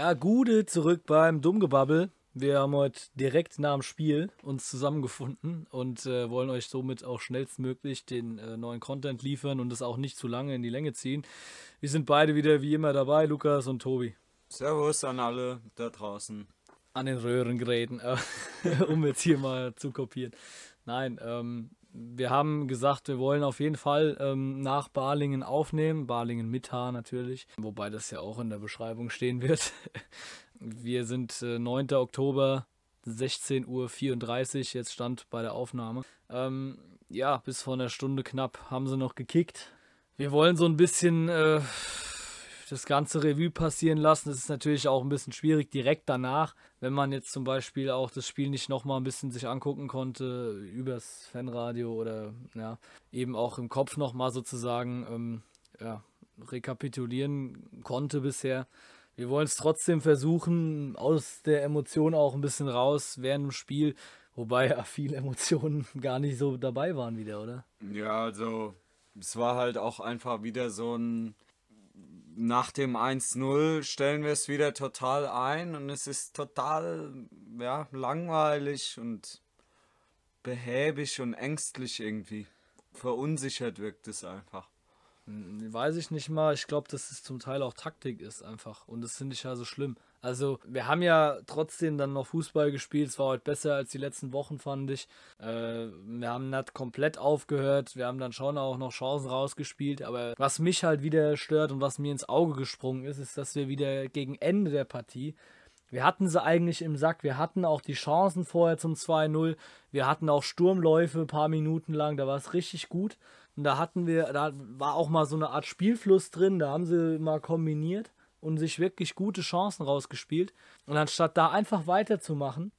Ja, Gude zurück beim Dummgebabbel. Wir haben heute direkt nach dem Spiel uns zusammengefunden und äh, wollen euch somit auch schnellstmöglich den äh, neuen Content liefern und es auch nicht zu lange in die Länge ziehen. Wir sind beide wieder wie immer dabei, Lukas und Tobi. Servus an alle da draußen. An den Röhrengeräten, äh, um jetzt hier mal zu kopieren. Nein, ähm, wir haben gesagt, wir wollen auf jeden Fall ähm, nach Balingen aufnehmen. Balingen mit H natürlich, wobei das ja auch in der Beschreibung stehen wird. wir sind äh, 9. Oktober, 16.34 Uhr, jetzt stand bei der Aufnahme. Ähm, ja, bis vor einer Stunde knapp haben sie noch gekickt. Wir wollen so ein bisschen äh, das ganze Revue passieren lassen. Das ist natürlich auch ein bisschen schwierig direkt danach, wenn man jetzt zum Beispiel auch das Spiel nicht nochmal ein bisschen sich angucken konnte übers Fanradio oder ja, eben auch im Kopf nochmal sozusagen ähm, ja, rekapitulieren konnte bisher. Wir wollen es trotzdem versuchen, aus der Emotion auch ein bisschen raus während dem Spiel, wobei ja viele Emotionen gar nicht so dabei waren wieder, oder? Ja, also es war halt auch einfach wieder so ein nach dem 1-0 stellen wir es wieder total ein und es ist total ja, langweilig und behäbig und ängstlich irgendwie. Verunsichert wirkt es einfach. Weiß ich nicht mal. Ich glaube, dass es zum Teil auch Taktik ist einfach. Und das finde ich ja so schlimm. Also, wir haben ja trotzdem dann noch Fußball gespielt. Es war heute besser als die letzten Wochen, fand ich. Äh, wir haben nicht komplett aufgehört. Wir haben dann schon auch noch Chancen rausgespielt. Aber was mich halt wieder stört und was mir ins Auge gesprungen ist, ist, dass wir wieder gegen Ende der Partie wir hatten sie eigentlich im Sack. Wir hatten auch die Chancen vorher zum 2-0. Wir hatten auch Sturmläufe ein paar Minuten lang. Da war es richtig gut. Und da hatten wir, da war auch mal so eine Art Spielfluss drin. Da haben sie mal kombiniert und sich wirklich gute Chancen rausgespielt. Und anstatt da einfach weiterzumachen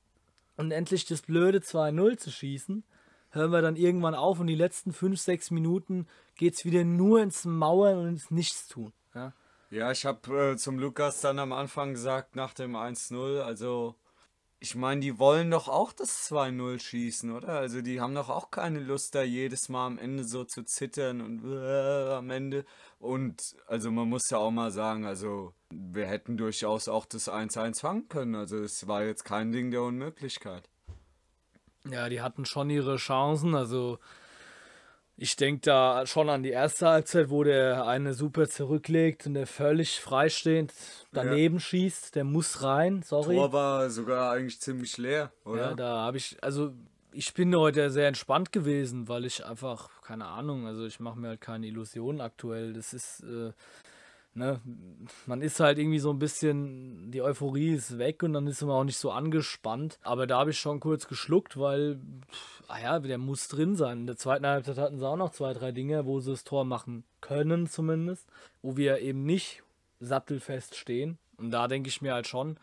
und endlich das blöde 2-0 zu schießen, hören wir dann irgendwann auf und die letzten 5, 6 Minuten geht es wieder nur ins Mauern und ins Nichtstun. Ja, ja ich habe äh, zum Lukas dann am Anfang gesagt, nach dem 1-0, also ich meine, die wollen doch auch das 2-0 schießen, oder? Also die haben doch auch keine Lust, da jedes Mal am Ende so zu zittern und äh, am Ende. Und also man muss ja auch mal sagen, also wir hätten durchaus auch das 1-1 fangen können. Also es war jetzt kein Ding der Unmöglichkeit. Ja, die hatten schon ihre Chancen. Also ich denke da schon an die erste Halbzeit, wo der eine super zurücklegt und der völlig freistehend daneben ja. schießt. Der muss rein, sorry. Tor war sogar eigentlich ziemlich leer, oder? Ja, da habe ich, also ich bin heute sehr entspannt gewesen, weil ich einfach, keine Ahnung, also ich mache mir halt keine Illusionen aktuell. Das ist, äh, ne, man ist halt irgendwie so ein bisschen, die Euphorie ist weg und dann ist man auch nicht so angespannt. Aber da habe ich schon kurz geschluckt, weil, ah ja, der muss drin sein. In der zweiten Halbzeit hatten sie auch noch zwei, drei Dinge, wo sie das Tor machen können zumindest, wo wir eben nicht sattelfest stehen. Und da denke ich mir halt schon,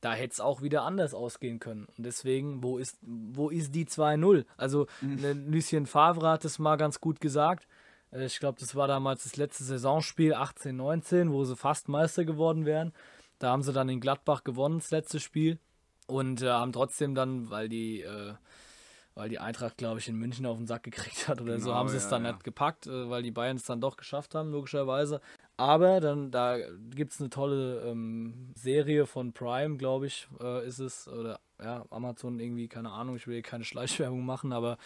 da hätte es auch wieder anders ausgehen können. Und deswegen, wo ist, wo ist die 2-0? Also, mhm. Lucien Favre hat es mal ganz gut gesagt. Äh, ich glaube, das war damals das letzte Saisonspiel 18, 19, wo sie fast Meister geworden wären. Da haben sie dann in Gladbach gewonnen, das letzte Spiel. Und äh, haben trotzdem dann, weil die, äh, weil die Eintracht, glaube ich, in München auf den Sack gekriegt hat oder genau, so, haben sie es dann ja. nicht gepackt, äh, weil die Bayern es dann doch geschafft haben, logischerweise. Aber dann, da gibt es eine tolle ähm, Serie von Prime, glaube ich, äh, ist es. Oder ja, Amazon irgendwie, keine Ahnung, ich will hier keine Schleichwerbung machen, aber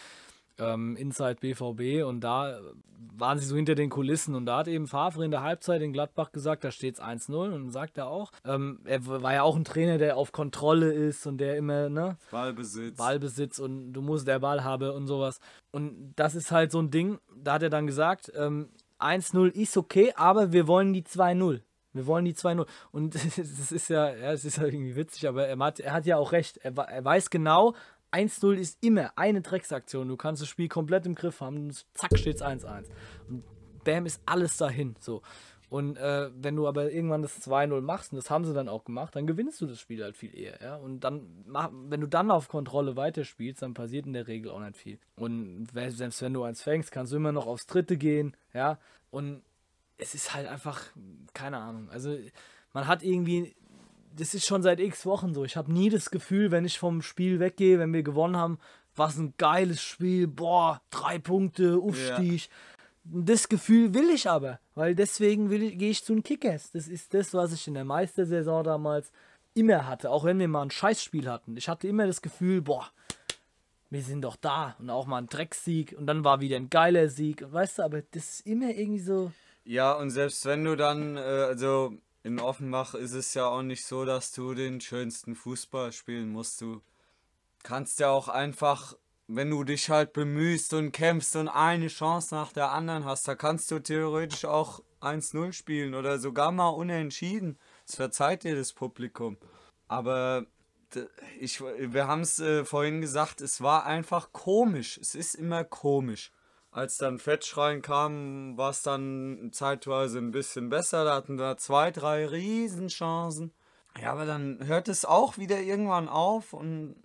ähm, Inside BVB und da waren sie so hinter den Kulissen und da hat eben Favre in der Halbzeit in Gladbach gesagt, da steht es 1-0 und sagt er auch, ähm, er war ja auch ein Trainer, der auf Kontrolle ist und der immer, ne? Ballbesitz. Ballbesitz und du musst der Ball haben und sowas. Und das ist halt so ein Ding, da hat er dann gesagt, ähm, 1-0 ist okay, aber wir wollen die 2-0. Wir wollen die 2-0. Und das ist ja, ja, es ist ja irgendwie witzig, aber er hat, er hat ja auch recht. Er, er weiß genau, 1-0 ist immer eine Drecksaktion. Du kannst das Spiel komplett im Griff haben und zack steht es 1-1. Und bam ist alles dahin. So. Und äh, wenn du aber irgendwann das 2-0 machst, und das haben sie dann auch gemacht, dann gewinnst du das Spiel halt viel eher. Ja? Und dann, wenn du dann auf Kontrolle weiterspielst, dann passiert in der Regel auch nicht viel. Und selbst wenn du eins fängst, kannst du immer noch aufs dritte gehen. Ja. Und es ist halt einfach, keine Ahnung. Also man hat irgendwie das ist schon seit x Wochen so. Ich habe nie das Gefühl, wenn ich vom Spiel weggehe, wenn wir gewonnen haben, was ein geiles Spiel, boah, drei Punkte, Aufstieg. Ja. Das Gefühl will ich aber, weil deswegen gehe ich zu den Kickers. Das ist das, was ich in der Meistersaison damals immer hatte, auch wenn wir mal ein Scheißspiel hatten. Ich hatte immer das Gefühl, boah, wir sind doch da und auch mal ein Drecksieg und dann war wieder ein geiler Sieg. weißt du, aber das ist immer irgendwie so. Ja, und selbst wenn du dann, äh, also in Offenbach ist es ja auch nicht so, dass du den schönsten Fußball spielen musst. Du kannst ja auch einfach, wenn du dich halt bemühst und kämpfst und eine Chance nach der anderen hast, da kannst du theoretisch auch 1-0 spielen oder sogar mal unentschieden. Das verzeiht dir das Publikum. Aber ich, wir haben es äh, vorhin gesagt, es war einfach komisch. Es ist immer komisch. Als dann Fetch reinkam, war es dann zeitweise ein bisschen besser. Da hatten wir zwei, drei Riesenchancen. Ja, aber dann hört es auch wieder irgendwann auf und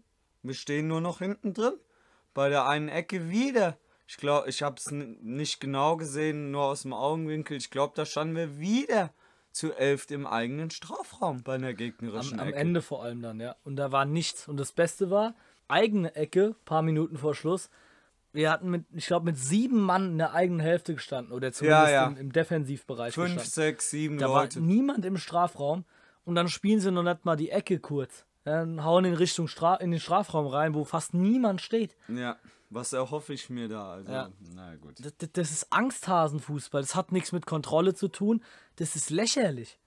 wir stehen nur noch hinten drin. Bei der einen Ecke wieder. Ich glaube, ich habe es nicht genau gesehen, nur aus dem Augenwinkel. Ich glaube, da standen wir wieder zu elf im eigenen Strafraum bei einer gegnerischen am, Ecke. Am Ende vor allem dann, ja. Und da war nichts. Und das Beste war, eigene Ecke, paar Minuten vor Schluss. Wir hatten mit, ich glaube, mit sieben Mann in der eigenen Hälfte gestanden oder zumindest ja, ja. Im, Im, Defensivbereich. Fünf, gestanden. sechs, sieben da Leute. war niemand im Strafraum und dann spielen sie noch nicht mal die Ecke kurz. Dann hauen in Richtung Stra in den Strafraum rein, wo fast niemand steht. Ja. Was erhoffe ich mir da? Also, ja. na gut. Das, das ist Angsthasenfußball. Das hat nichts mit Kontrolle zu tun. Das ist lächerlich.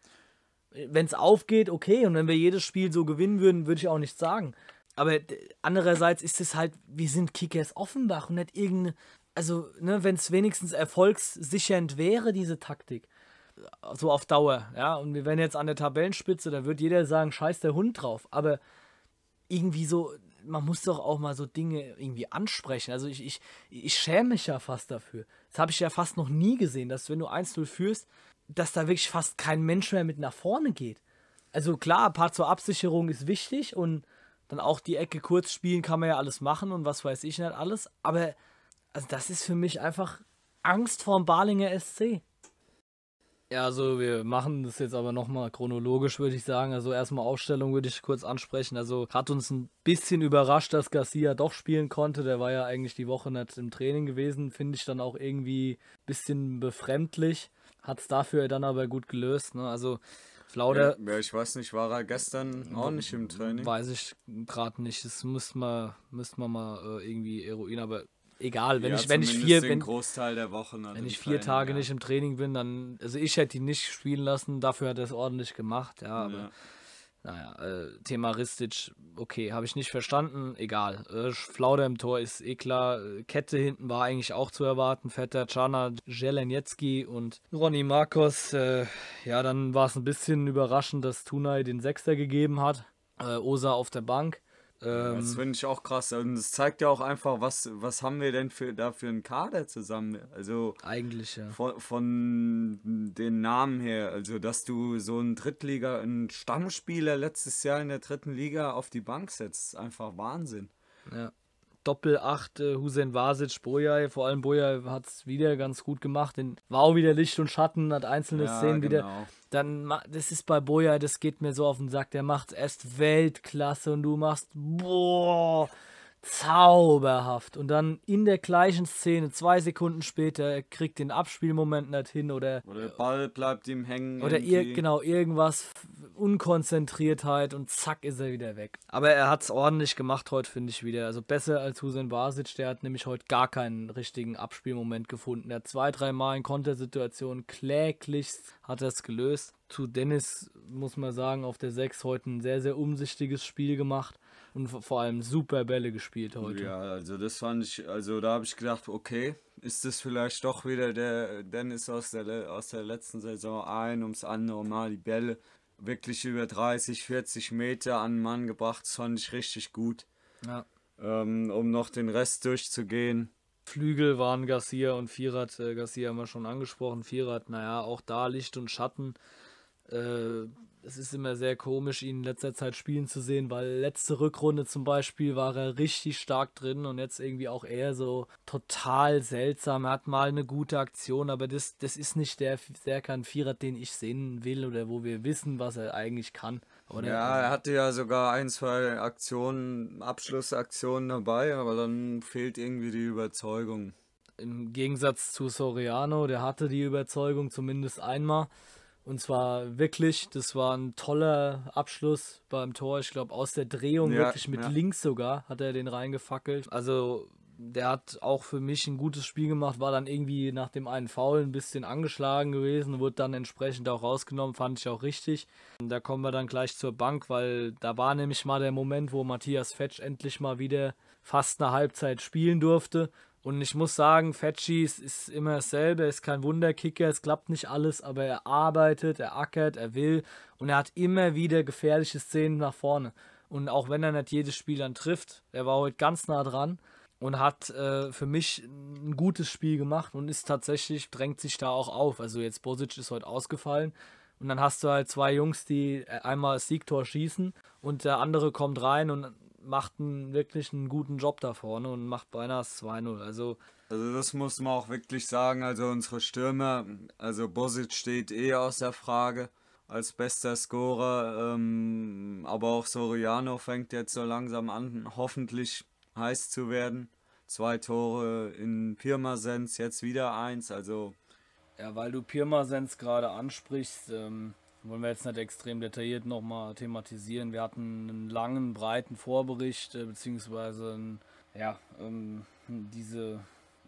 Wenn es aufgeht, okay. Und wenn wir jedes Spiel so gewinnen würden, würde ich auch nichts sagen. Aber andererseits ist es halt, wir sind Kickers Offenbach und nicht irgendeine. Also, ne, wenn es wenigstens erfolgssichernd wäre, diese Taktik. So auf Dauer, ja. Und wir wären jetzt an der Tabellenspitze, da wird jeder sagen, scheiß der Hund drauf. Aber irgendwie so, man muss doch auch mal so Dinge irgendwie ansprechen. Also ich, ich, ich schäme mich ja fast dafür. Das habe ich ja fast noch nie gesehen, dass wenn du 1-0 führst, dass da wirklich fast kein Mensch mehr mit nach vorne geht. Also klar, ein paar zur Absicherung ist wichtig und dann auch die Ecke kurz spielen kann man ja alles machen und was weiß ich nicht alles. Aber also das ist für mich einfach Angst vorm Balinger SC. Ja, also wir machen das jetzt aber nochmal chronologisch, würde ich sagen. Also erstmal Aufstellung würde ich kurz ansprechen. Also hat uns ein bisschen überrascht, dass Garcia doch spielen konnte. Der war ja eigentlich die Woche nicht im Training gewesen. Finde ich dann auch irgendwie ein bisschen befremdlich. Hat es dafür dann aber gut gelöst. Ne? Also Flauder. Ja, ich weiß nicht, war er gestern auch nicht im Training? Weiß ich gerade nicht. Das müsste man, müsste man mal äh, irgendwie eruieren. Aber egal, wenn ja, ich wenn ich vier wenn, Großteil der Woche wenn ich vier Tage ja. nicht im Training bin, dann also ich hätte ihn nicht spielen lassen, dafür hat er es ordentlich gemacht, ja, aber ja. Naja, äh, Thema Ristic, okay, habe ich nicht verstanden, egal. Äh, Flauder im Tor ist eh klar, Kette hinten war eigentlich auch zu erwarten, Vetter Czana, Jelenjetski und Ronny Marcos, äh, ja, dann war es ein bisschen überraschend, dass Tunay den Sechster gegeben hat, äh, Osa auf der Bank. Ähm, das finde ich auch krass. Und das zeigt ja auch einfach, was, was haben wir denn für, da für einen Kader zusammen? Also eigentlich ja. Von, von den Namen her, also dass du so einen Drittliga, einen Stammspieler letztes Jahr in der dritten Liga auf die Bank setzt, ist einfach Wahnsinn. Ja. Doppel-8 äh, Hussein Vasic, Boyai. Vor allem Boyai hat es wieder ganz gut gemacht. Den, war auch wieder Licht und Schatten, hat einzelne ja, Szenen genau. wieder. Dann, das ist bei Boyai, das geht mir so auf den Sack. Der macht erst Weltklasse und du machst, boah, zauberhaft. Und dann in der gleichen Szene, zwei Sekunden später, er kriegt den Abspielmoment nicht hin oder. Oder der Ball bleibt ihm hängen. Oder ir genau, irgendwas, Unkonzentriertheit und zack ist er wieder weg. Aber er hat es ordentlich gemacht heute, finde ich wieder. Also besser als Hussein Basic, der hat nämlich heute gar keinen richtigen Abspielmoment gefunden. Er hat zwei, dreimal in Kontersituationen kläglich hat er es gelöst. Zu Dennis muss man sagen, auf der 6 heute ein sehr, sehr umsichtiges Spiel gemacht und vor allem super Bälle gespielt heute. Ja, also das fand ich, also da habe ich gedacht, okay, ist das vielleicht doch wieder der Dennis aus der, aus der letzten Saison ein ums andere Mal die Bälle wirklich über 30, 40 Meter an den Mann gebracht. Das fand ich richtig gut. Ja. Ähm, um noch den Rest durchzugehen. Flügel waren Garcia und Vierrad. Äh, Garcia haben wir schon angesprochen. Vierrad, naja, auch da Licht und Schatten. Äh, es ist immer sehr komisch, ihn in letzter Zeit spielen zu sehen, weil letzte Rückrunde zum Beispiel war er richtig stark drin und jetzt irgendwie auch eher so total seltsam. Er hat mal eine gute Aktion, aber das, das ist nicht der Serkan Vierer, den ich sehen will oder wo wir wissen, was er eigentlich kann. Oder ja, er hatte ja sogar ein, zwei Aktionen, Abschlussaktionen dabei, aber dann fehlt irgendwie die Überzeugung. Im Gegensatz zu Soriano, der hatte die Überzeugung zumindest einmal. Und zwar wirklich, das war ein toller Abschluss beim Tor. Ich glaube, aus der Drehung, ja, wirklich mit ja. links sogar, hat er den reingefackelt. Also, der hat auch für mich ein gutes Spiel gemacht, war dann irgendwie nach dem einen Foul ein bisschen angeschlagen gewesen, wurde dann entsprechend auch rausgenommen, fand ich auch richtig. Und da kommen wir dann gleich zur Bank, weil da war nämlich mal der Moment, wo Matthias Fetsch endlich mal wieder fast eine Halbzeit spielen durfte und ich muss sagen, Fetschi ist, immer dasselbe, ist kein Wunderkicker, es klappt nicht alles, aber er arbeitet, er ackert, er will und er hat immer wieder gefährliche Szenen nach vorne. Und auch wenn er nicht jedes Spiel dann trifft, er war heute ganz nah dran und hat äh, für mich ein gutes Spiel gemacht und ist tatsächlich, drängt sich da auch auf. Also jetzt Bosic ist heute ausgefallen und dann hast du halt zwei Jungs, die äh, einmal das Siegtor schießen und der andere kommt rein und macht einen, wirklich einen guten Job da vorne und macht beinahe 2-0. Also, also das muss man auch wirklich sagen. Also unsere Stürmer, also Bosic steht eh außer Frage als bester Scorer. Ähm, aber auch Soriano fängt jetzt so langsam an, hoffentlich heiß zu werden. Zwei Tore in Pirmasens, jetzt wieder eins. Also ja, weil du Pirmasens gerade ansprichst, ähm, wollen wir jetzt nicht extrem detailliert nochmal thematisieren. Wir hatten einen langen, breiten Vorbericht, äh, beziehungsweise ja, ähm, diese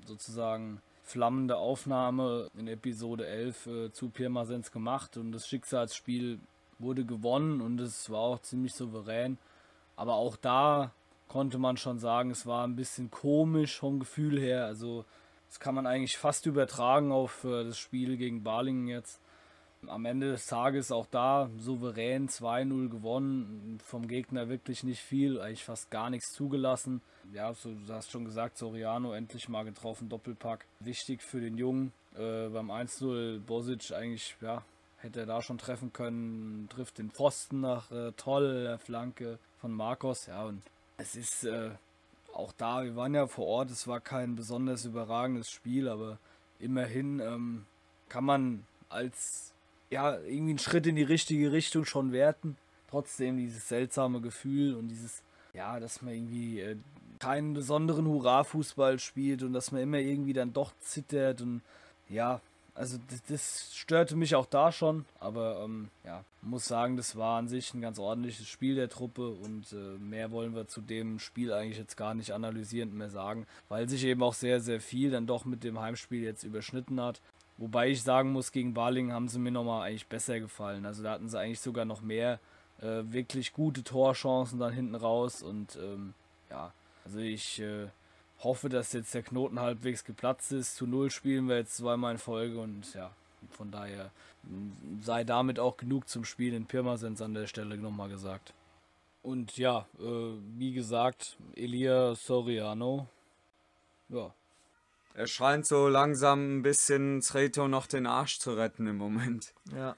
sozusagen flammende Aufnahme in Episode 11 äh, zu Pirmasens gemacht und das Schicksalsspiel wurde gewonnen und es war auch ziemlich souverän. Aber auch da konnte man schon sagen, es war ein bisschen komisch vom Gefühl her. Also das kann man eigentlich fast übertragen auf äh, das Spiel gegen Balingen jetzt am Ende des Tages auch da souverän 2-0 gewonnen. Vom Gegner wirklich nicht viel, eigentlich fast gar nichts zugelassen. Ja, so, du hast schon gesagt, Soriano endlich mal getroffen, Doppelpack. Wichtig für den Jungen. Äh, beim 1-0 Bosic eigentlich, ja, hätte er da schon treffen können. Trifft den Pfosten nach äh, toll, Flanke von Marcos. Ja, und es ist äh, auch da, wir waren ja vor Ort, es war kein besonders überragendes Spiel, aber immerhin ähm, kann man als ja, irgendwie einen Schritt in die richtige Richtung schon werten. Trotzdem dieses seltsame Gefühl und dieses, ja, dass man irgendwie äh, keinen besonderen Hurra-Fußball spielt und dass man immer irgendwie dann doch zittert und ja, also das, das störte mich auch da schon, aber ähm, ja, muss sagen, das war an sich ein ganz ordentliches Spiel der Truppe und äh, mehr wollen wir zu dem Spiel eigentlich jetzt gar nicht analysierend mehr sagen, weil sich eben auch sehr, sehr viel dann doch mit dem Heimspiel jetzt überschnitten hat. Wobei ich sagen muss, gegen Balingen haben sie mir nochmal eigentlich besser gefallen. Also da hatten sie eigentlich sogar noch mehr äh, wirklich gute Torchancen dann hinten raus. Und ähm, ja, also ich äh, hoffe, dass jetzt der Knoten halbwegs geplatzt ist. Zu Null spielen wir jetzt zweimal in Folge und ja, von daher sei damit auch genug zum Spiel in Pirmasens an der Stelle nochmal gesagt. Und ja, äh, wie gesagt, Elia Soriano, ja, er scheint so langsam ein bisschen Sreto noch den Arsch zu retten im Moment. Ja.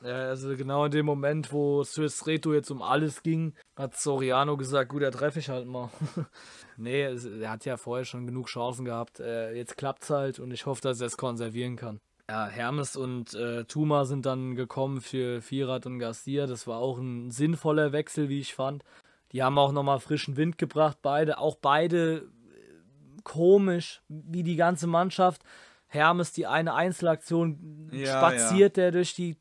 Ja, also genau in dem Moment, wo es für Sreto jetzt um alles ging, hat Soriano gesagt, gut, da treffe ich halt mal. nee, er hat ja vorher schon genug Chancen gehabt. Äh, jetzt es halt und ich hoffe, dass er es konservieren kann. Ja, Hermes und äh, Tuma sind dann gekommen für Vierat und Garcia. Das war auch ein sinnvoller Wechsel, wie ich fand. Die haben auch nochmal frischen Wind gebracht, beide. Auch beide komisch, wie die ganze Mannschaft. Hermes, die eine Einzelaktion ja, spaziert ja. er durch die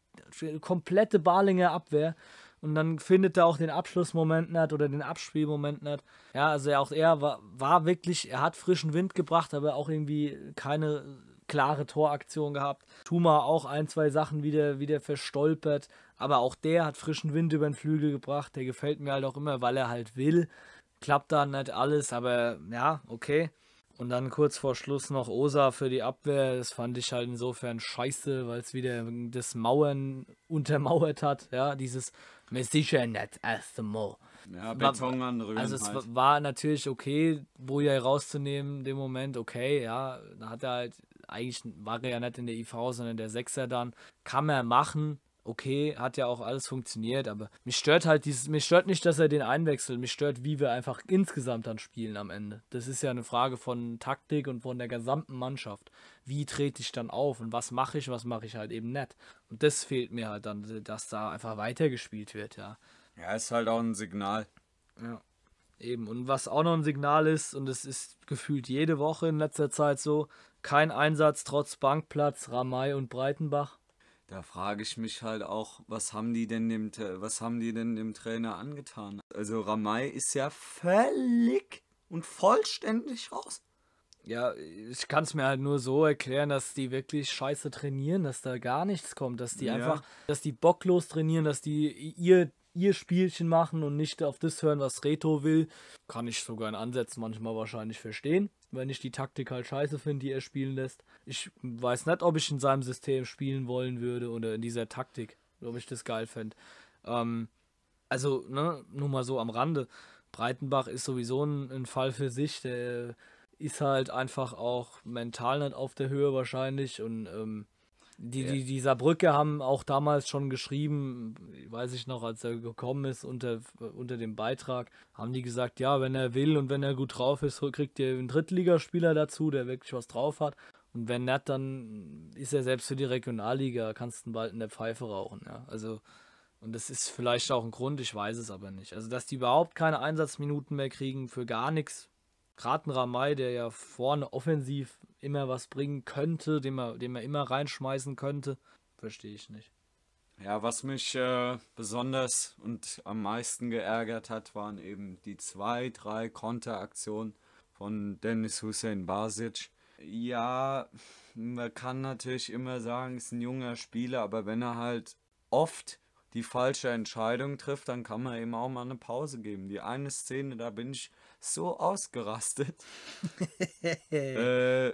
komplette Balinger Abwehr und dann findet er auch den Abschlussmoment nicht oder den Abspielmoment nicht. Ja, also auch er war, war wirklich, er hat frischen Wind gebracht, aber auch irgendwie keine klare Toraktion gehabt. Tuma auch ein, zwei Sachen wieder, wieder verstolpert, aber auch der hat frischen Wind über den Flügel gebracht. Der gefällt mir halt auch immer, weil er halt will. Klappt da nicht alles, aber ja, okay. Und dann kurz vor Schluss noch Osa für die Abwehr. Das fand ich halt insofern scheiße, weil es wieder das Mauern untermauert hat. Ja, dieses mir sicher nicht erste Mal. Ja, Beton anrühren. Also es halt. war natürlich okay, Boja rauszunehmen, dem Moment, okay, ja. Da hat er halt, eigentlich war er ja nicht in der IV, sondern in der Sechser dann. Kann man machen, okay, hat ja auch alles funktioniert, aber mich stört halt dieses, mich stört nicht, dass er den einwechselt, mich stört, wie wir einfach insgesamt dann spielen am Ende. Das ist ja eine Frage von Taktik und von der gesamten Mannschaft. Wie trete ich dann auf und was mache ich, was mache ich halt eben nicht. Und das fehlt mir halt dann, dass da einfach weitergespielt wird, ja. Ja, ist halt auch ein Signal. Ja. Eben, und was auch noch ein Signal ist, und es ist gefühlt jede Woche in letzter Zeit so, kein Einsatz trotz Bankplatz, Ramay und Breitenbach. Da frage ich mich halt auch, was haben die denn dem, was haben die denn dem Trainer angetan? Also Ramay ist ja völlig und vollständig raus. Ja, ich kann es mir halt nur so erklären, dass die wirklich scheiße trainieren, dass da gar nichts kommt, dass die ja. einfach, dass die bocklos trainieren, dass die ihr ihr Spielchen machen und nicht auf das hören, was Reto will. Kann ich sogar in Ansätzen manchmal wahrscheinlich verstehen, wenn ich die Taktik halt scheiße finde, die er spielen lässt. Ich weiß nicht, ob ich in seinem System spielen wollen würde oder in dieser Taktik, ob ich das geil fände. Ähm, also, ne, nur mal so am Rande. Breitenbach ist sowieso ein, ein Fall für sich, der ist halt einfach auch mental nicht auf der Höhe wahrscheinlich und ähm, die, ja. die, die Saarbrücke haben auch damals schon geschrieben, weiß ich noch, als er gekommen ist unter, unter dem Beitrag, haben die gesagt, ja, wenn er will und wenn er gut drauf ist, kriegt ihr einen Drittligaspieler dazu, der wirklich was drauf hat. Und wenn nicht, dann ist er selbst für die Regionalliga, kannst du bald in der Pfeife rauchen. Ja. Also, und das ist vielleicht auch ein Grund, ich weiß es aber nicht. Also, dass die überhaupt keine Einsatzminuten mehr kriegen für gar nichts. Gerade Ramay, der ja vorne offensiv immer was bringen könnte, den man, den man immer reinschmeißen könnte, verstehe ich nicht. Ja, was mich äh, besonders und am meisten geärgert hat, waren eben die zwei, drei Konteraktionen von Dennis Hussein Basic. Ja, man kann natürlich immer sagen, ist ein junger Spieler, aber wenn er halt oft die falsche Entscheidung trifft, dann kann man ihm auch mal eine Pause geben. Die eine Szene, da bin ich so ausgerastet. äh,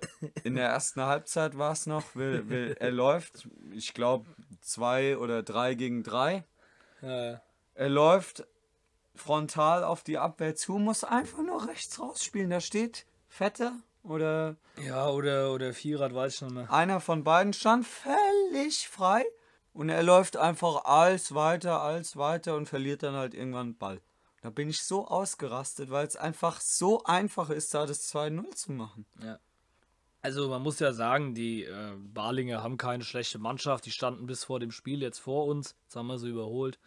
in der ersten Halbzeit war es noch, will, will, er läuft, ich glaube, zwei oder drei gegen drei. Ja. Er läuft frontal auf die Abwehr zu, muss einfach nur rechts rausspielen. Da steht Vetter oder. Ja, oder, oder Vierrad, weiß ich nicht mehr. Einer von beiden stand völlig frei und er läuft einfach als weiter, als weiter und verliert dann halt irgendwann den Ball. Da bin ich so ausgerastet, weil es einfach so einfach ist, da das 2-0 zu machen. Ja. Also man muss ja sagen, die äh, Barlinger haben keine schlechte Mannschaft. Die standen bis vor dem Spiel jetzt vor uns. Jetzt haben wir sie überholt.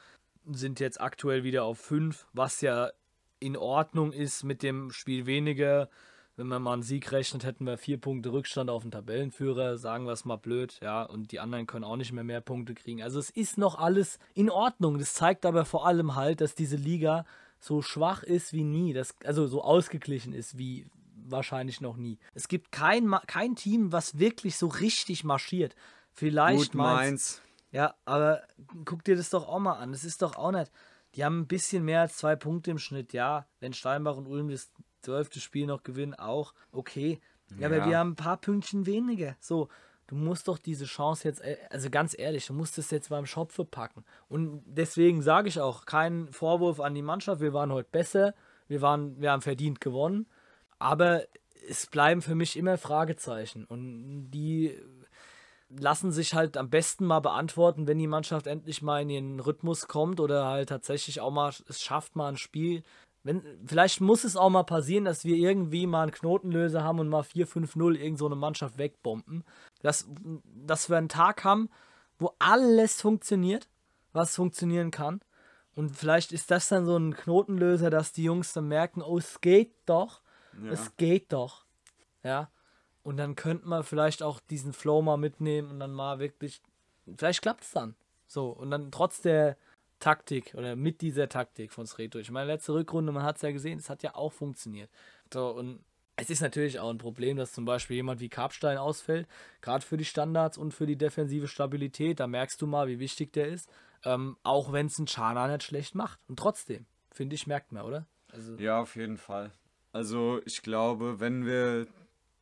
Sind jetzt aktuell wieder auf 5, was ja in Ordnung ist mit dem Spiel weniger. Wenn man mal einen Sieg rechnet, hätten wir vier Punkte Rückstand auf den Tabellenführer. Sagen wir es mal blöd, ja. Und die anderen können auch nicht mehr mehr Punkte kriegen. Also es ist noch alles in Ordnung. Das zeigt aber vor allem halt, dass diese Liga so schwach ist wie nie, das, also so ausgeglichen ist wie wahrscheinlich noch nie. Es gibt kein, kein Team, was wirklich so richtig marschiert. Vielleicht Gut, Mainz. Ja, aber guck dir das doch auch mal an. Das ist doch auch nicht. Die haben ein bisschen mehr als zwei Punkte im Schnitt. Ja, wenn Steinbach und Ulm das zwölfte Spiel noch gewinnen, auch okay. Ja, ja, aber wir haben ein paar Pünktchen weniger. So, du musst doch diese Chance jetzt, äh, also ganz ehrlich, du musst es jetzt beim Schopfe packen. Und deswegen sage ich auch, kein Vorwurf an die Mannschaft, wir waren heute besser, wir, waren, wir haben verdient gewonnen, aber es bleiben für mich immer Fragezeichen und die lassen sich halt am besten mal beantworten, wenn die Mannschaft endlich mal in ihren Rhythmus kommt oder halt tatsächlich auch mal es schafft, mal ein Spiel wenn, vielleicht muss es auch mal passieren, dass wir irgendwie mal einen Knotenlöser haben und mal 4-5-0 irgend so eine Mannschaft wegbomben. Dass, dass wir einen Tag haben, wo alles funktioniert, was funktionieren kann. Und vielleicht ist das dann so ein Knotenlöser, dass die Jungs dann merken, oh, es geht doch. Ja. Es geht doch. Ja. Und dann könnte man vielleicht auch diesen Flow mal mitnehmen und dann mal wirklich. Vielleicht klappt es dann. So. Und dann trotz der Taktik oder mit dieser Taktik von Sreto. Ich meine, letzte Rückrunde, man hat es ja gesehen, es hat ja auch funktioniert. So, und es ist natürlich auch ein Problem, dass zum Beispiel jemand wie Karpstein ausfällt, gerade für die Standards und für die defensive Stabilität. Da merkst du mal, wie wichtig der ist. Ähm, auch wenn es ein Chana nicht schlecht macht. Und trotzdem, finde ich, merkt man, oder? Also ja, auf jeden Fall. Also ich glaube, wenn wir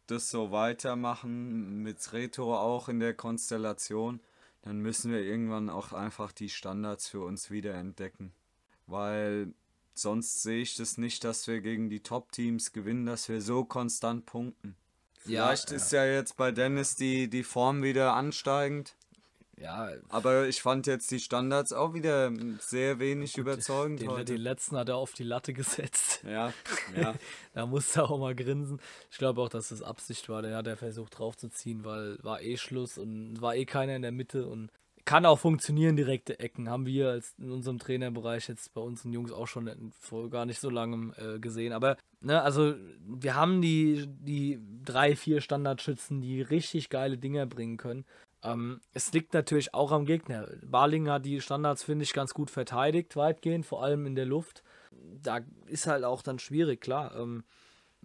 das so weitermachen, mit Reto auch in der Konstellation, dann müssen wir irgendwann auch einfach die Standards für uns wiederentdecken. Weil sonst sehe ich das nicht, dass wir gegen die Top-Teams gewinnen, dass wir so konstant punkten. Vielleicht ja, ist ja. ja jetzt bei Dennis die, die Form wieder ansteigend. Ja. Aber ich fand jetzt die Standards auch wieder sehr wenig gut, überzeugend. Den, heute. den letzten hat er auf die Latte gesetzt. Ja, ja. da musste er auch mal grinsen. Ich glaube auch, dass das Absicht war. Der hat er versucht draufzuziehen, weil war eh Schluss und war eh keiner in der Mitte und kann auch funktionieren, direkte Ecken. Haben wir als in unserem Trainerbereich jetzt bei unseren Jungs auch schon vor gar nicht so langem äh, gesehen. Aber, ne, also wir haben die, die drei, vier Standardschützen, die richtig geile Dinger bringen können. Ähm, es liegt natürlich auch am Gegner. Barling hat die Standards, finde ich, ganz gut verteidigt, weitgehend, vor allem in der Luft. Da ist halt auch dann schwierig, klar. Ähm,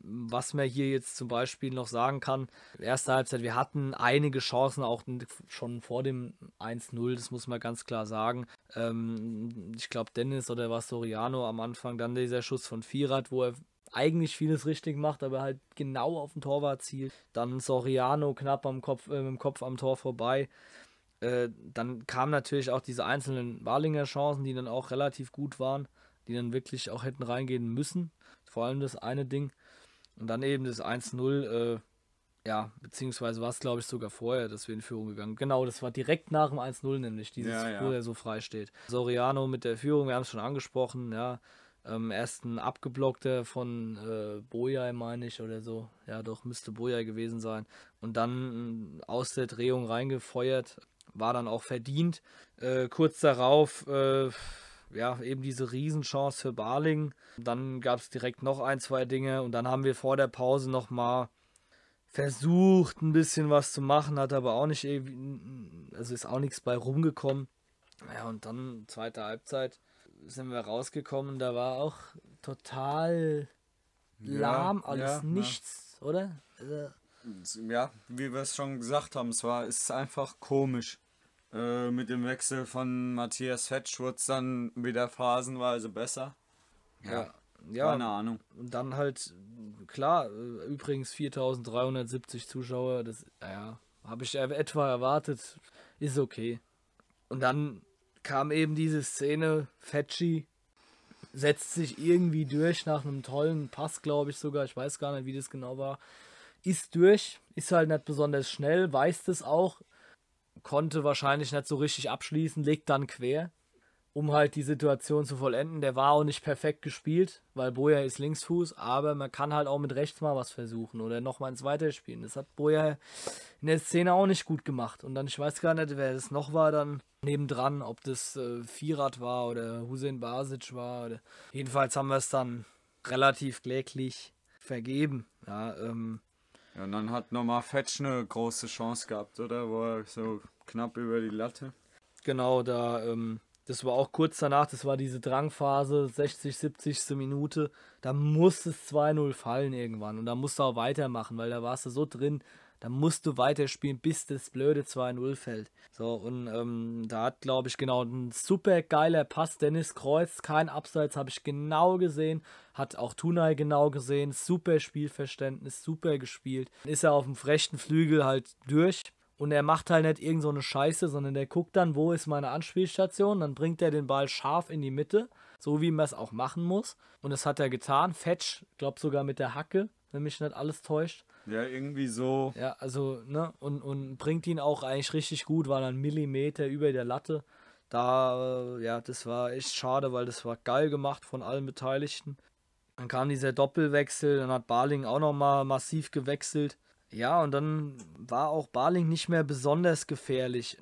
was man hier jetzt zum Beispiel noch sagen kann, erste Halbzeit, wir hatten einige Chancen auch schon vor dem 1-0, das muss man ganz klar sagen. Ähm, ich glaube, Dennis oder was Soriano am Anfang, dann dieser Schuss von Vierat, wo er eigentlich vieles richtig macht, aber halt genau auf den Torwart zielt. Dann Soriano knapp am Kopf, äh, mit dem Kopf am Tor vorbei. Äh, dann kamen natürlich auch diese einzelnen Barlinger Chancen, die dann auch relativ gut waren, die dann wirklich auch hätten reingehen müssen. Vor allem das eine Ding. Und dann eben das 1-0, äh, ja, beziehungsweise war es, glaube ich, sogar vorher, dass wir in Führung gegangen Genau, das war direkt nach dem 1-0 nämlich, dieses, ja, ja. wo er so frei steht. Soriano mit der Führung, wir haben es schon angesprochen, ja. Ähm, erst ein abgeblockter von äh, Boja, meine ich, oder so. Ja, doch, müsste Boja gewesen sein. Und dann äh, aus der Drehung reingefeuert. War dann auch verdient. Äh, kurz darauf äh, ja, eben diese Riesenchance für Barling. Dann gab es direkt noch ein, zwei Dinge und dann haben wir vor der Pause nochmal versucht, ein bisschen was zu machen, hat aber auch nicht also ist auch nichts bei rumgekommen. Ja, und dann zweite Halbzeit sind wir rausgekommen, da war auch total lahm, ja, alles ja, nichts, ja. oder? Also, ja, wie wir es schon gesagt haben, es war, ist einfach komisch. Äh, mit dem Wechsel von Matthias Fetsch wurde es dann wieder phasenweise besser. Ja, ja. Keine Ahnung. Und dann halt, klar, äh, übrigens 4370 Zuschauer, das, ja, habe ich etwa erwartet, ist okay. Und dann kam eben diese Szene, Fetschi setzt sich irgendwie durch nach einem tollen Pass, glaube ich sogar, ich weiß gar nicht, wie das genau war, ist durch, ist halt nicht besonders schnell, weiß das auch, konnte wahrscheinlich nicht so richtig abschließen, legt dann quer, um halt die Situation zu vollenden. Der war auch nicht perfekt gespielt, weil Boja ist Linksfuß, aber man kann halt auch mit rechts mal was versuchen oder nochmal ins Weiterspielen. Das hat Boja in der Szene auch nicht gut gemacht. Und dann, ich weiß gar nicht, wer das noch war, dann nebendran, ob das äh, Vierrad war oder Hussein Basic war. Oder jedenfalls haben wir es dann relativ kläglich vergeben. Ja, ähm, ja, und dann hat nochmal Fetch eine große Chance gehabt, oder? Wo er so knapp über die Latte. Genau, da, ähm, das war auch kurz danach, das war diese Drangphase, 60, 70. Minute. Da musste es 2-0 fallen irgendwann. Und da musste auch weitermachen, weil da warst du so drin, da musst du weiterspielen, bis das blöde 2-0 fällt. So, und ähm, da hat, glaube ich, genau ein super geiler Pass. Dennis Kreuz, kein Abseits, habe ich genau gesehen. Hat auch Tunay genau gesehen. Super Spielverständnis, super gespielt. Ist er auf dem rechten Flügel halt durch. Und er macht halt nicht irgend so eine Scheiße, sondern der guckt dann, wo ist meine Anspielstation. Dann bringt er den Ball scharf in die Mitte, so wie man es auch machen muss. Und das hat er getan. Fetch, glaub sogar mit der Hacke, wenn mich nicht alles täuscht. Ja, irgendwie so. Ja, also, ne, und, und bringt ihn auch eigentlich richtig gut, war dann Millimeter über der Latte. Da, äh, ja, das war echt schade, weil das war geil gemacht von allen Beteiligten. Dann kam dieser Doppelwechsel, dann hat Barling auch nochmal massiv gewechselt. Ja, und dann war auch Barling nicht mehr besonders gefährlich.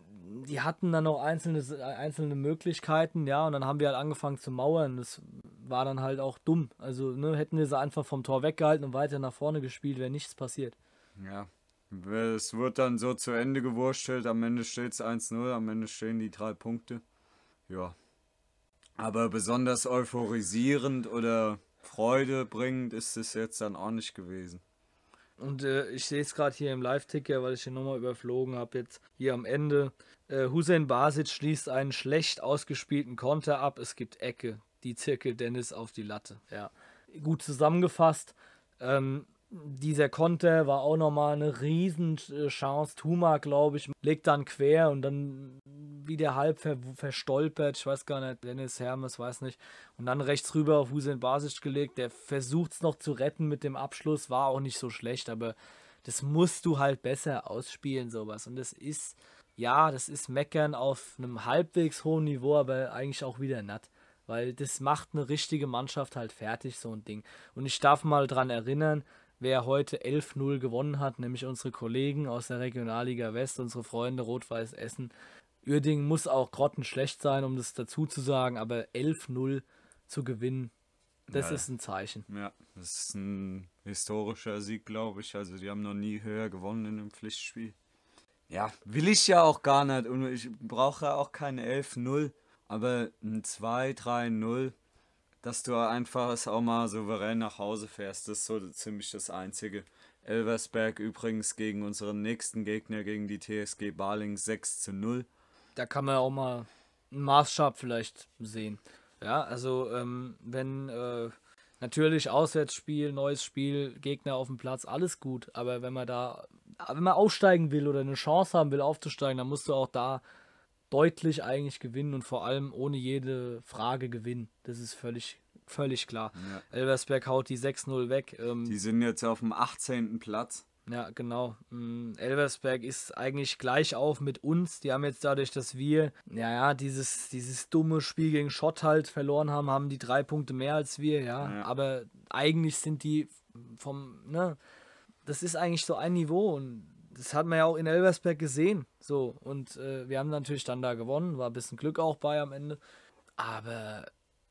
Die hatten dann noch einzelne, einzelne Möglichkeiten, ja, und dann haben wir halt angefangen zu mauern. Das war dann halt auch dumm. Also, ne, hätten wir sie einfach vom Tor weggehalten und weiter nach vorne gespielt, wäre nichts passiert. Ja. Es wird dann so zu Ende gewurschtelt. Am Ende steht es 1-0, am Ende stehen die drei Punkte. Ja. Aber besonders euphorisierend oder Freude bringend ist es jetzt dann auch nicht gewesen. Und äh, ich sehe es gerade hier im Live-Ticker, weil ich den nochmal überflogen habe, jetzt hier am Ende. Äh, Hussein Basic schließt einen schlecht ausgespielten Konter ab. Es gibt Ecke die Zirkel Dennis auf die Latte. Ja, gut zusammengefasst. Ähm, dieser Konter war auch nochmal eine Riesenchance. Tuma, glaube ich, legt dann quer und dann wieder halb ver verstolpert. Ich weiß gar nicht, Dennis Hermes, weiß nicht. Und dann rechts rüber auf Hussein Basic gelegt. Der versucht es noch zu retten mit dem Abschluss. War auch nicht so schlecht, aber das musst du halt besser ausspielen, sowas. Und das ist, ja, das ist Meckern auf einem halbwegs hohen Niveau, aber eigentlich auch wieder nett. Weil das macht eine richtige Mannschaft halt fertig, so ein Ding. Und ich darf mal dran erinnern, wer heute 11-0 gewonnen hat, nämlich unsere Kollegen aus der Regionalliga West, unsere Freunde Rot-Weiß Essen. Uerdingen muss auch grottenschlecht sein, um das dazu zu sagen, aber 11-0 zu gewinnen, das Ja. ist ein Zeichen. Ja, das ist ein historischer Sieg, glaube ich. Also die haben noch nie höher gewonnen in einem Pflichtspiel. Ja, will ich ja auch gar nicht und ich brauche ja auch keine 11-0, aber ein 2-3-0, dass du einfach auch mal souverän nach Hause fährst, das ist so ziemlich das Einzige. Elversberg übrigens gegen unseren nächsten Gegner, gegen die TSG Baling 6 zu 0. Da kann man auch mal einen Maßstab vielleicht sehen. Ja, also ähm, wenn äh, natürlich Auswärtsspiel, neues Spiel, Gegner auf dem Platz, alles gut. Aber wenn man da, wenn man aufsteigen will oder eine Chance haben will, aufzusteigen, dann musst du auch da deutlich eigentlich gewinnen und vor allem ohne jede Frage gewinnen. Das ist völlig, völlig klar. Ja. Elversberg haut die 6-0 weg. Ähm, Die sind jetzt auf dem 18. Platz. ja, genau. Mm, Elversberg ist eigentlich gleich auf mit uns. Die haben jetzt dadurch, dass wir, ja, ja, dieses, dieses dumme Spiel gegen Schott halt verloren haben, haben die drei Punkte mehr als wir, ja. Ja. Aber eigentlich sind die vom, ne, das ist eigentlich so ein Niveau und das hat man ja auch in Elversberg gesehen. So, und äh, wir haben natürlich dann da gewonnen, war ein bisschen Glück auch bei am Ende. Aber,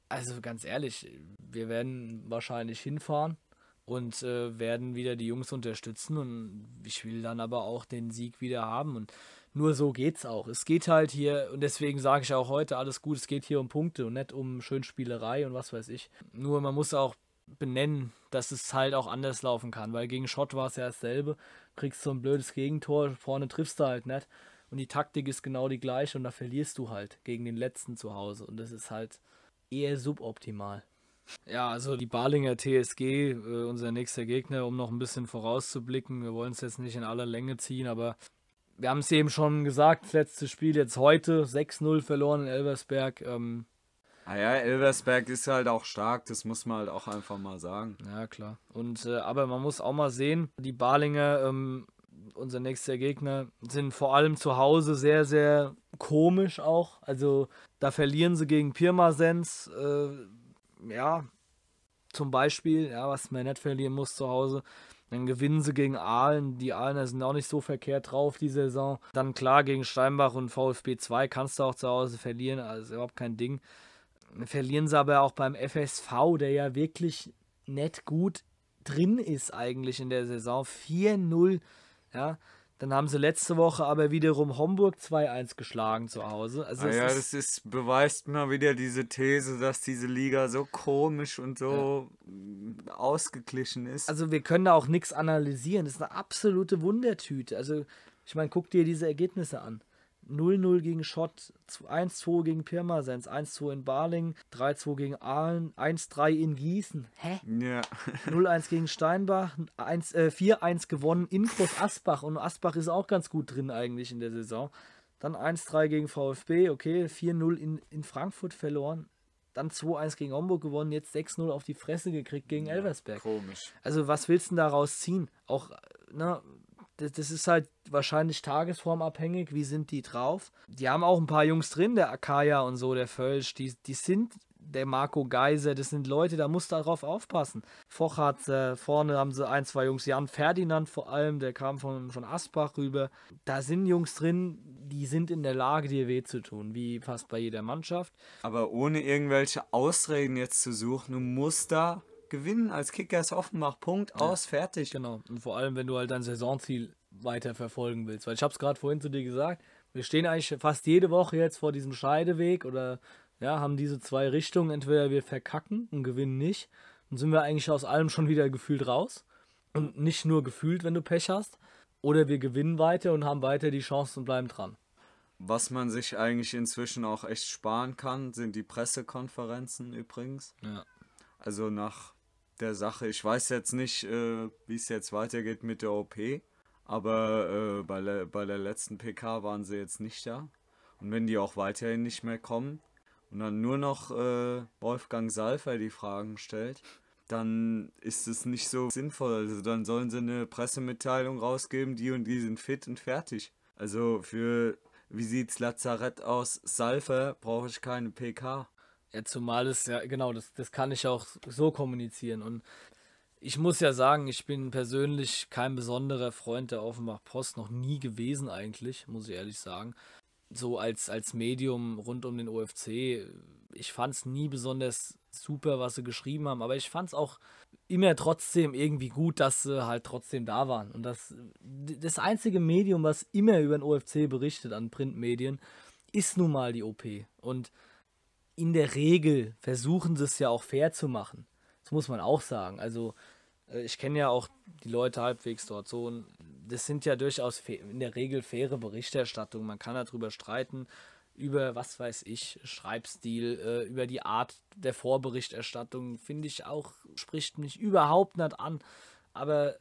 also ganz ehrlich, wir werden wahrscheinlich hinfahren und äh, werden wieder die Jungs unterstützen und ich will dann aber auch den Sieg wieder haben und nur so geht's auch. Es geht halt hier und deswegen sage ich auch heute alles gut, es geht hier um Punkte und nicht um Schönspielerei und was weiß ich. Nur man muss auch benennen, dass es halt auch anders laufen kann, weil gegen Schott war es ja dasselbe. Kriegst so ein blödes Gegentor, vorne triffst du halt nicht und die Taktik ist genau die gleiche und da verlierst du halt gegen den letzten zu Hause und das ist halt eher suboptimal. Ja, also die Balinger TSG, äh, unser nächster Gegner, um noch ein bisschen vorauszublicken. Wir wollen es jetzt nicht in aller Länge ziehen, aber wir haben es eben schon gesagt, das letzte Spiel jetzt heute, 6-0 verloren in Elversberg. Ähm, Ah ja, Elversberg ist halt auch stark, das muss man halt auch einfach mal sagen. ja, klar. Und äh, aber man muss auch mal sehen, die Balinger, ähm, unser nächster Gegner, sind vor allem zu Hause sehr, sehr komisch auch. Also da verlieren sie gegen Pirmasens, äh, ja, zum Beispiel, ja, was man nicht verlieren muss zu Hause. Dann gewinnen sie gegen Aalen. Die Aalener sind auch nicht so verkehrt drauf die Saison. Dann klar gegen Steinbach und VfB 2 kannst du auch zu Hause verlieren, also überhaupt kein Ding. Verlieren sie aber auch beim FSV, der ja wirklich nicht gut drin ist eigentlich in der Saison. 4-0, ja. Dann haben sie letzte Woche aber wiederum Homburg 2-1 geschlagen zu Hause. Also Ah ja, ist, das ist, beweist mal wieder diese These, dass diese Liga so komisch und so mm, ausgeglichen ist. also wir können da auch nichts analysieren. Das ist eine absolute Wundertüte. Also, ich meine, guck dir diese Ergebnisse an. 0-0 gegen Schott, 1-2 gegen Pirmasens, 1-2 in Baling, 3-2 gegen Aalen, 1-3 in Gießen. Hä? ja, 0-1 gegen Steinbach, 1, äh, 4-1 gewonnen in Groß Asbach und Asbach ist auch ganz gut drin eigentlich in der Saison. Dann 1-3 gegen VfB, okay, 4-0 in, in Frankfurt verloren. Dann 2-1 gegen Homburg gewonnen, jetzt 6-0 auf die Fresse gekriegt gegen Elversberg. komisch. Also was willst du denn daraus ziehen? Auch, ne, das, das ist halt wahrscheinlich tagesformabhängig, wie sind die drauf? Die haben auch ein paar Jungs drin, der Akaya und so, der Völsch, die, die sind, der Marco Geiser, das sind Leute, da musst du darauf aufpassen. Foch äh, vorne haben sie ein, zwei Jungs, Jan Ferdinand vor allem, der kam von, von Asbach rüber. Da sind Jungs drin, die sind in der Lage, dir weh zu tun, wie fast bei jeder Mannschaft. Aber ohne irgendwelche Ausreden jetzt zu suchen, du musst da gewinnen als Kickers Offenbach. Punkt, aus, fertig. Genau. Und vor allem, wenn du halt dein Saisonziel weiter verfolgen willst. Weil ich habe es gerade vorhin zu dir gesagt, wir stehen eigentlich fast jede Woche jetzt vor diesem Scheideweg oder ja, haben diese zwei Richtungen. Entweder wir verkacken und gewinnen nicht, dann sind wir eigentlich aus allem schon wieder gefühlt raus. Und nicht nur gefühlt, wenn du Pech hast. Oder wir gewinnen weiter und haben weiter die Chance und bleiben dran. Was man sich eigentlich inzwischen auch echt sparen kann, sind die Pressekonferenzen übrigens. Ja. Also nach der Sache, ich weiß jetzt nicht, äh, wie es jetzt weitergeht mit der OP, aber äh, bei, der, bei der letzten PK waren sie jetzt nicht da. Und wenn die auch weiterhin nicht mehr kommen und dann nur noch äh, Wolfgang Salfer die Fragen stellt, dann ist es nicht so sinnvoll. Also dann sollen sie eine Pressemitteilung rausgeben, die und die sind fit und fertig. Also für wie sieht's Lazarett aus? Salfer brauche ich keine PK. Ja, zumal es ja, genau, das, das kann ich auch so kommunizieren. Und ich muss ja sagen, ich bin persönlich kein besonderer Freund der Offenbach Post, noch nie gewesen eigentlich, muss ich ehrlich sagen. so als, als Medium rund um den OFC, ich fand es nie besonders super, was sie geschrieben haben, aber ich fand es auch immer trotzdem irgendwie gut, dass sie halt trotzdem da waren. Und das, das einzige Medium, was immer über den OFC berichtet an Printmedien, ist nun mal die OP. Und in der Regel versuchen sie es ja auch fair zu machen. Das muss man auch sagen. Also äh, ich kenne ja auch die Leute halbwegs dort so. Und das sind ja durchaus in der Regel faire Berichterstattungen. Man kann darüber streiten, über was weiß ich, Schreibstil, äh, über die Art der Vorberichterstattung, finde ich auch, spricht mich überhaupt nicht an. Aber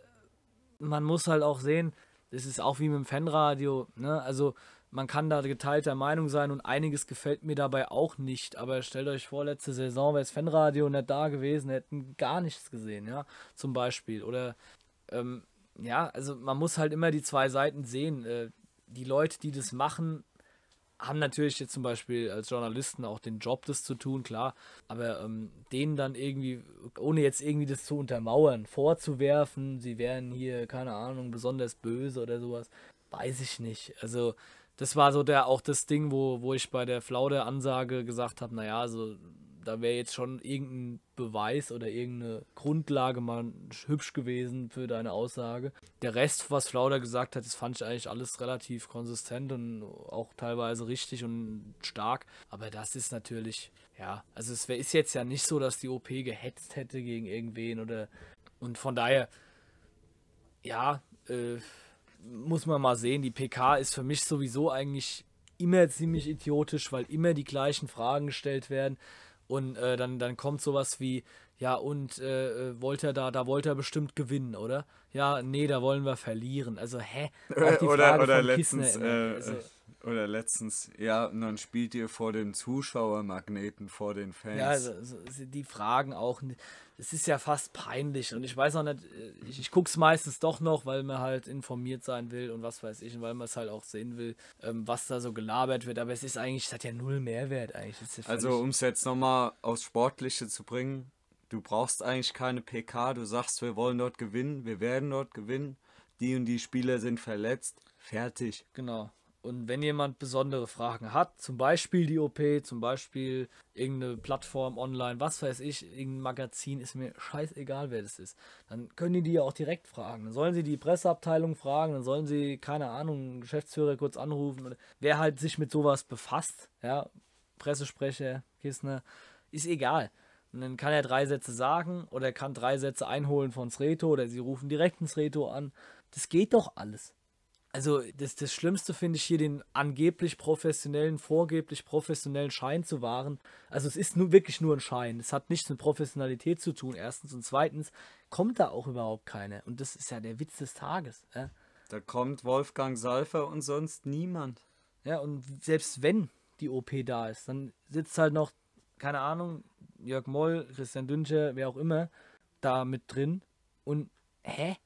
man muss halt auch sehen, das ist auch wie mit dem Fanradio, ne? Also man kann da geteilter Meinung sein und einiges gefällt mir dabei auch nicht. Aber stellt euch vor, letzte Saison wäre das Fanradio nicht da gewesen, hätten gar nichts gesehen, ja, zum Beispiel. Oder ähm, ja, also man muss halt immer die zwei Seiten sehen. Äh, die Leute, die das machen, haben natürlich jetzt zum Beispiel als Journalisten auch den Job, das zu tun, klar. Aber ähm, denen dann irgendwie, ohne jetzt irgendwie das zu untermauern, vorzuwerfen, sie wären hier, keine Ahnung, besonders böse oder sowas, weiß ich nicht. Also, das war so der auch das Ding, wo, wo ich bei der Flauder-Ansage gesagt habe, naja, also da wäre jetzt schon irgendein Beweis oder irgendeine Grundlage mal hübsch gewesen für deine Aussage. Der Rest, was Flauder gesagt hat, das fand ich eigentlich alles relativ konsistent und auch teilweise richtig und stark. Aber das ist natürlich, ja, also es ist jetzt ja nicht so, dass die OP gehetzt hätte gegen irgendwen oder und von daher, ja, äh, muss man mal sehen. Die PK ist für mich sowieso eigentlich immer ziemlich idiotisch, weil immer die gleichen Fragen gestellt werden. Und äh, dann, dann kommt sowas wie, ja, und äh, äh wollte er da, da wollte er bestimmt gewinnen, oder? Ja, nee, da wollen wir verlieren. Also, hä? oder oder letztens, äh, also, oder letztens, ja, und dann spielt ihr vor dem Zuschauermagneten, vor den Fans. Ja, also, also die Fragen auch, es ist ja fast peinlich und ich weiß auch nicht, äh, ich, ich gucke es meistens doch noch, weil man halt informiert sein will und was weiß ich und weil man es halt auch sehen will, ähm, was da so gelabert wird, aber es ist eigentlich, es hat ja null Mehrwert eigentlich. Ja also um es jetzt nochmal aufs Sportliche zu bringen, du brauchst eigentlich keine PK, du sagst, wir wollen dort gewinnen, wir werden dort gewinnen, die und die Spieler sind verletzt, fertig. Genau. Und wenn jemand besondere Fragen hat, zum Beispiel die OP, zum Beispiel irgendeine Plattform online, was weiß ich, irgendein Magazin, ist mir scheißegal, wer das ist. Dann können die die ja auch direkt fragen. Dann sollen sie die Presseabteilung fragen, dann sollen sie, keine Ahnung, Geschäftsführer kurz anrufen. Wer halt sich mit sowas befasst, ja, Pressesprecher, Kistner, ist egal. Und dann kann er drei Sätze sagen oder er kann drei Sätze einholen von Sreto oder sie rufen direkt ins Reto an. Das geht doch alles also das, das Schlimmste finde ich hier, den angeblich professionellen, vorgeblich professionellen Schein zu wahren. Also es ist nur wirklich nur ein Schein. Es hat nichts mit Professionalität zu tun, erstens. Und zweitens kommt da auch überhaupt keine. Und das ist ja der Witz des Tages. Ja? Da kommt Wolfgang Salfer und sonst niemand. Ja, und selbst wenn die OP da ist, dann sitzt halt noch, keine Ahnung, Jörg Moll, Christian Dünscher, wer auch immer, da mit drin. Und, hä?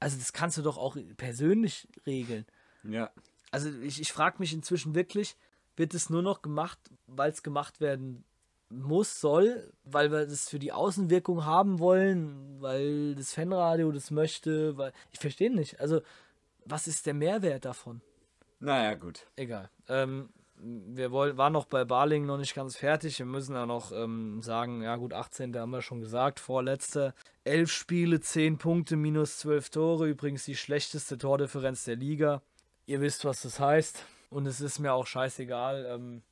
Also das kannst du doch auch persönlich regeln. Ja. Also ich, ich frage mich inzwischen wirklich, wird es nur noch gemacht, weil es gemacht werden muss, soll, weil wir das für die Außenwirkung haben wollen, weil das Fanradio das möchte, weil ich verstehe nicht. Also was ist der Mehrwert davon? Naja, gut. Egal. Ähm, wir wollen, waren noch bei Barling noch nicht ganz fertig. Wir müssen ja noch ähm, sagen, ja gut, 18. haben wir schon gesagt, vorletzter. 11 Spiele, 10 Punkte, minus 12 Tore. Übrigens die schlechteste Tordifferenz der Liga. Ihr wisst, was das heißt. Und es ist mir auch scheißegal, ähm,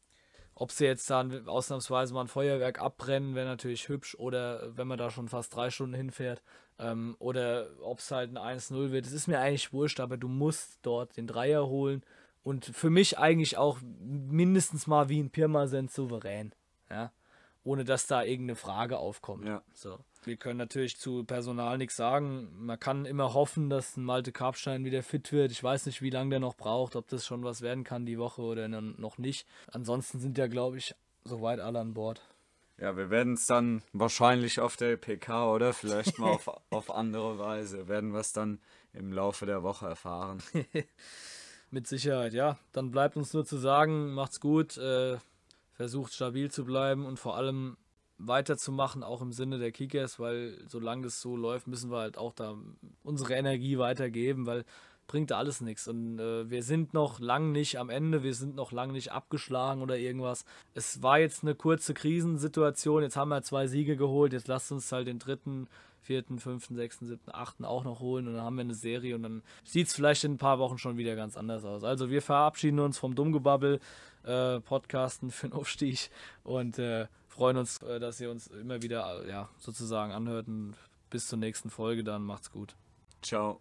ob sie jetzt dann ausnahmsweise mal ein Feuerwerk abbrennen, wäre natürlich hübsch. Oder wenn man da schon fast drei Stunden hinfährt. Ähm, oder ob es halt ein 1-0 wird. Es ist mir eigentlich wurscht, aber du musst dort den Dreier holen. Und für mich eigentlich auch mindestens mal wie ein Pirmasens souverän. Ja. Ohne dass da irgendeine Frage aufkommt. Ja. So. Wir können natürlich zu Personal nichts sagen. Man kann immer hoffen, dass ein Malte Karpstein wieder fit wird. Ich weiß nicht, wie lange der noch braucht, ob das schon was werden kann die Woche oder noch nicht. Ansonsten sind ja, glaube ich, soweit alle an Bord. Ja, wir werden es dann wahrscheinlich auf der PK oder vielleicht mal auf, auf andere Weise. Werden wir es dann im Laufe der Woche erfahren. Mit Sicherheit, ja. Dann bleibt uns nur zu sagen, macht's gut, äh, versucht stabil zu bleiben und vor allem weiterzumachen, auch im Sinne der Kickers, weil solange das so läuft, müssen wir halt auch da unsere Energie weitergeben, weil bringt alles nichts. Und äh, wir sind noch lang nicht am Ende, wir sind noch lang nicht abgeschlagen oder irgendwas. Es war jetzt eine kurze Krisensituation, jetzt haben wir zwei Siege geholt, jetzt lasst uns halt den dritten, vierten, fünften, sechsten, siebten, achten auch noch holen und dann haben wir eine Serie und dann sieht es vielleicht in ein paar Wochen schon wieder ganz anders aus. Also wir verabschieden uns vom Dummgebabbel, äh, Podcasten für den Aufstieg und äh, freuen uns, äh, dass ihr uns immer wieder ja, sozusagen anhört und bis zur nächsten Folge dann. Macht's gut. Ciao.